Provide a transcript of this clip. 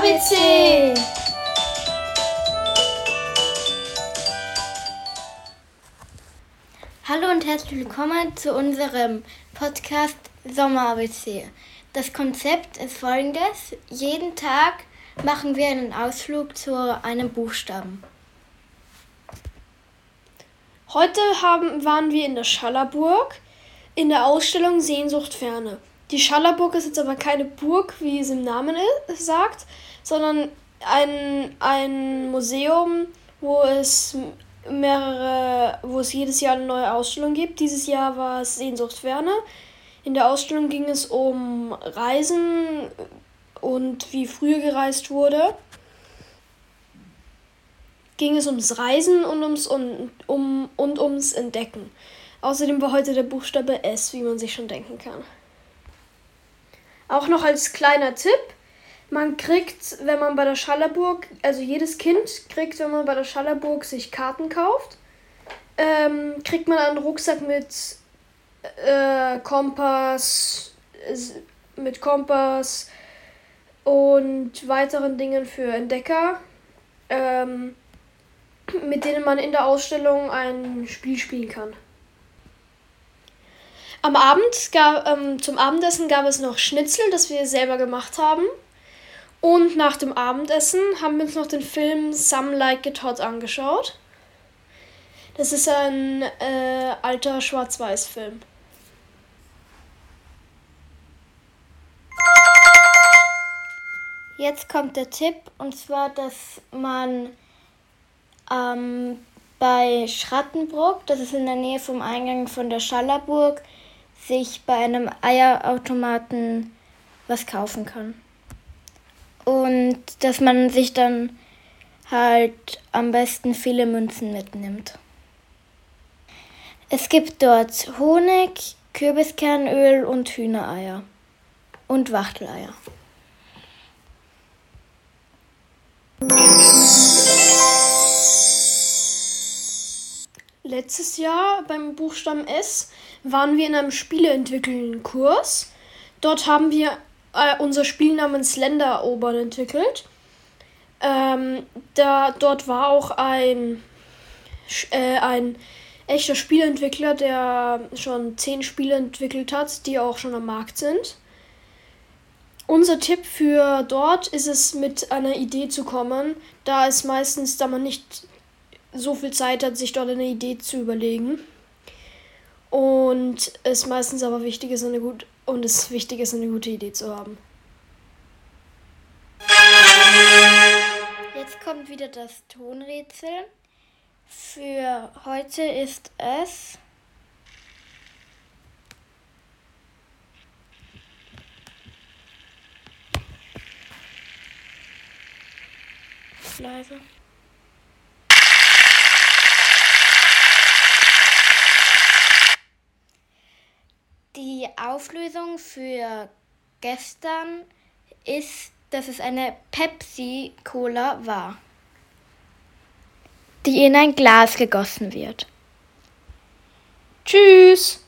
ABC! Hallo und herzlich willkommen zu unserem Podcast Sommer ABC. Das Konzept ist folgendes. Jeden Tag machen wir einen Ausflug zu einem Buchstaben. Heute haben, waren wir in der Schallerburg in der Ausstellung Sehnsucht Ferne. Die Schallerburg ist jetzt aber keine Burg, wie es im Namen sagt, sondern ein, ein Museum, wo es mehrere, wo es jedes Jahr eine neue Ausstellung gibt. Dieses Jahr war es Sehnsucht Ferne. In der Ausstellung ging es um Reisen und wie früher gereist wurde. Ging es ums Reisen und ums, um, um, und ums Entdecken. Außerdem war heute der Buchstabe S, wie man sich schon denken kann. Auch noch als kleiner Tipp, man kriegt, wenn man bei der Schallerburg, also jedes Kind kriegt, wenn man bei der Schallerburg sich Karten kauft, ähm, kriegt man einen Rucksack mit äh, Kompass, mit Kompass und weiteren Dingen für Entdecker, ähm, mit denen man in der Ausstellung ein Spiel spielen kann. Am Abend gab, ähm, zum Abendessen gab es noch Schnitzel, das wir selber gemacht haben. Und nach dem Abendessen haben wir uns noch den Film Some Like It Hot angeschaut. Das ist ein äh, alter Schwarz-Weiß-Film. Jetzt kommt der Tipp, und zwar, dass man ähm, bei Schrattenbruck, das ist in der Nähe vom Eingang von der Schallerburg, sich bei einem Eierautomaten was kaufen kann. Und dass man sich dann halt am besten viele Münzen mitnimmt. Es gibt dort Honig, Kürbiskernöl und Hühnereier und Wachteleier. Letztes Jahr beim Buchstaben S waren wir in einem Spieleentwickeln-Kurs. Dort haben wir äh, unser Spiel namens Länder erobern entwickelt. Ähm, da, dort war auch ein, äh, ein echter Spielentwickler, der schon zehn Spiele entwickelt hat, die auch schon am Markt sind. Unser Tipp für dort ist es, mit einer Idee zu kommen, da es meistens, da man nicht so viel Zeit hat, sich dort eine Idee zu überlegen. Und es meistens aber wichtig ist, eine gut und es wichtig ist, eine gute Idee zu haben. Jetzt kommt wieder das Tonrätsel. Für heute ist es leise. Die Auflösung für gestern ist, dass es eine Pepsi-Cola war, die in ein Glas gegossen wird. Tschüss!